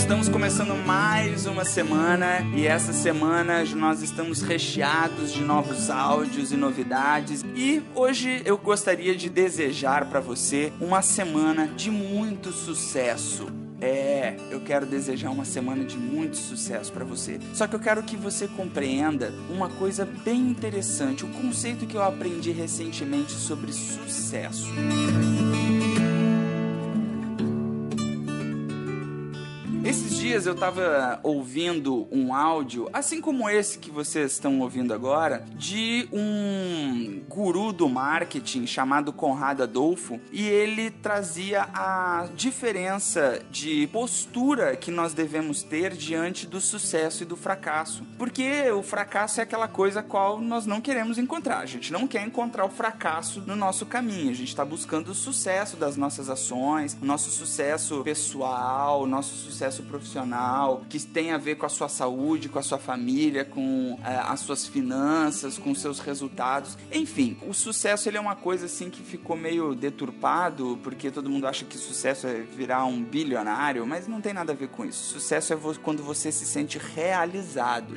estamos começando mais uma semana e essa semana nós estamos recheados de novos áudios e novidades. E hoje eu gostaria de desejar para você uma semana de muito sucesso. É, eu quero desejar uma semana de muito sucesso para você. Só que eu quero que você compreenda uma coisa bem interessante, um conceito que eu aprendi recentemente sobre sucesso. Esses dias eu tava ouvindo um áudio, assim como esse que vocês estão ouvindo agora, de um guru do marketing chamado Conrado Adolfo, e ele trazia a diferença de postura que nós devemos ter diante do sucesso e do fracasso. Porque o fracasso é aquela coisa qual nós não queremos encontrar. A gente não quer encontrar o fracasso no nosso caminho. A gente está buscando o sucesso das nossas ações, o nosso sucesso pessoal, o nosso sucesso sucesso profissional, que tem a ver com a sua saúde, com a sua família, com é, as suas finanças, com seus resultados. Enfim, o sucesso ele é uma coisa assim que ficou meio deturpado, porque todo mundo acha que sucesso é virar um bilionário, mas não tem nada a ver com isso. Sucesso é quando você se sente realizado.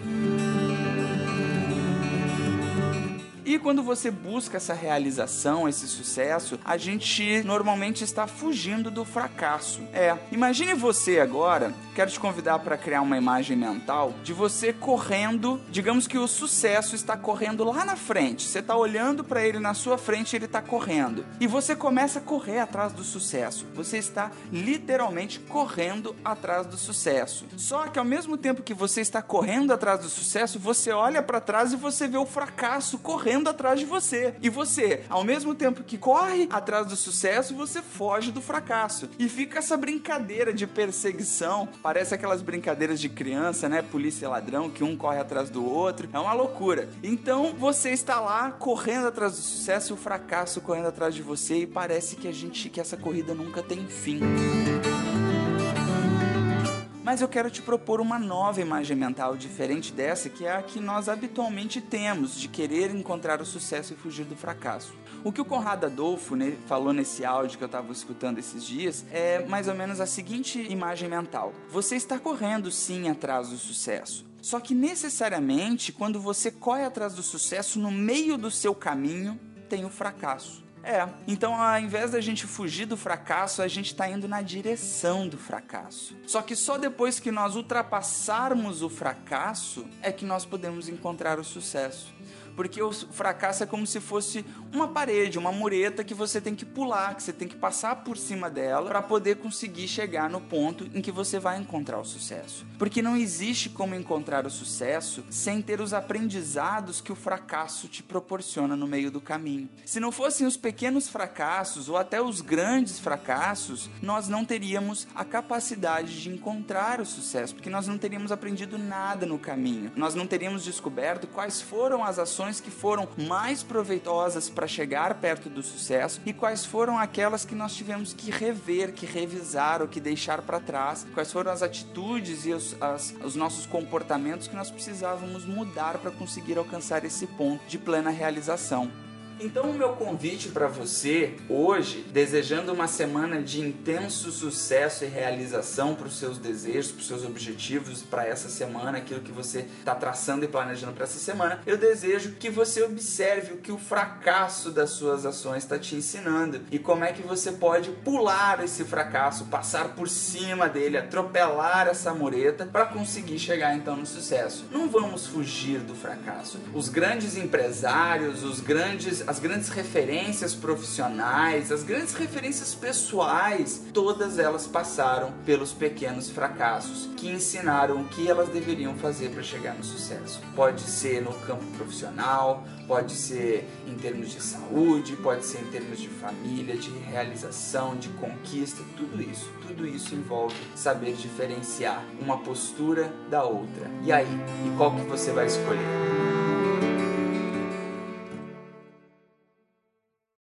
E quando você busca essa realização, esse sucesso, a gente normalmente está fugindo do fracasso. É, imagine você agora, quero te convidar para criar uma imagem mental de você correndo, digamos que o sucesso está correndo lá na frente. Você está olhando para ele na sua frente, ele está correndo. E você começa a correr atrás do sucesso. Você está literalmente correndo atrás do sucesso. Só que ao mesmo tempo que você está correndo atrás do sucesso, você olha para trás e você vê o fracasso correndo correndo atrás de você. E você, ao mesmo tempo que corre atrás do sucesso, você foge do fracasso. E fica essa brincadeira de perseguição. Parece aquelas brincadeiras de criança, né? Polícia e ladrão, que um corre atrás do outro. É uma loucura. Então você está lá correndo atrás do sucesso e o fracasso correndo atrás de você. E parece que a gente, que essa corrida nunca tem fim. Mas eu quero te propor uma nova imagem mental diferente dessa, que é a que nós habitualmente temos, de querer encontrar o sucesso e fugir do fracasso. O que o Conrado Adolfo né, falou nesse áudio que eu estava escutando esses dias é mais ou menos a seguinte imagem mental: Você está correndo sim atrás do sucesso. Só que necessariamente, quando você corre atrás do sucesso, no meio do seu caminho tem o fracasso. É, então ao invés da gente fugir do fracasso, a gente está indo na direção do fracasso. Só que só depois que nós ultrapassarmos o fracasso é que nós podemos encontrar o sucesso porque o fracasso é como se fosse uma parede, uma mureta que você tem que pular, que você tem que passar por cima dela para poder conseguir chegar no ponto em que você vai encontrar o sucesso. Porque não existe como encontrar o sucesso sem ter os aprendizados que o fracasso te proporciona no meio do caminho. Se não fossem os pequenos fracassos ou até os grandes fracassos, nós não teríamos a capacidade de encontrar o sucesso, porque nós não teríamos aprendido nada no caminho. Nós não teríamos descoberto quais foram as ações ações que foram mais proveitosas para chegar perto do sucesso e quais foram aquelas que nós tivemos que rever, que revisar ou que deixar para trás, quais foram as atitudes e os, as, os nossos comportamentos que nós precisávamos mudar para conseguir alcançar esse ponto de plena realização. Então, o meu convite para você hoje, desejando uma semana de intenso sucesso e realização para os seus desejos, para os seus objetivos para essa semana, aquilo que você está traçando e planejando para essa semana, eu desejo que você observe o que o fracasso das suas ações está te ensinando e como é que você pode pular esse fracasso, passar por cima dele, atropelar essa mureta para conseguir chegar então no sucesso. Não vamos fugir do fracasso. Os grandes empresários, os grandes as grandes referências profissionais, as grandes referências pessoais, todas elas passaram pelos pequenos fracassos que ensinaram o que elas deveriam fazer para chegar no sucesso. Pode ser no campo profissional, pode ser em termos de saúde, pode ser em termos de família, de realização, de conquista, tudo isso. Tudo isso envolve saber diferenciar uma postura da outra. E aí, e qual que você vai escolher?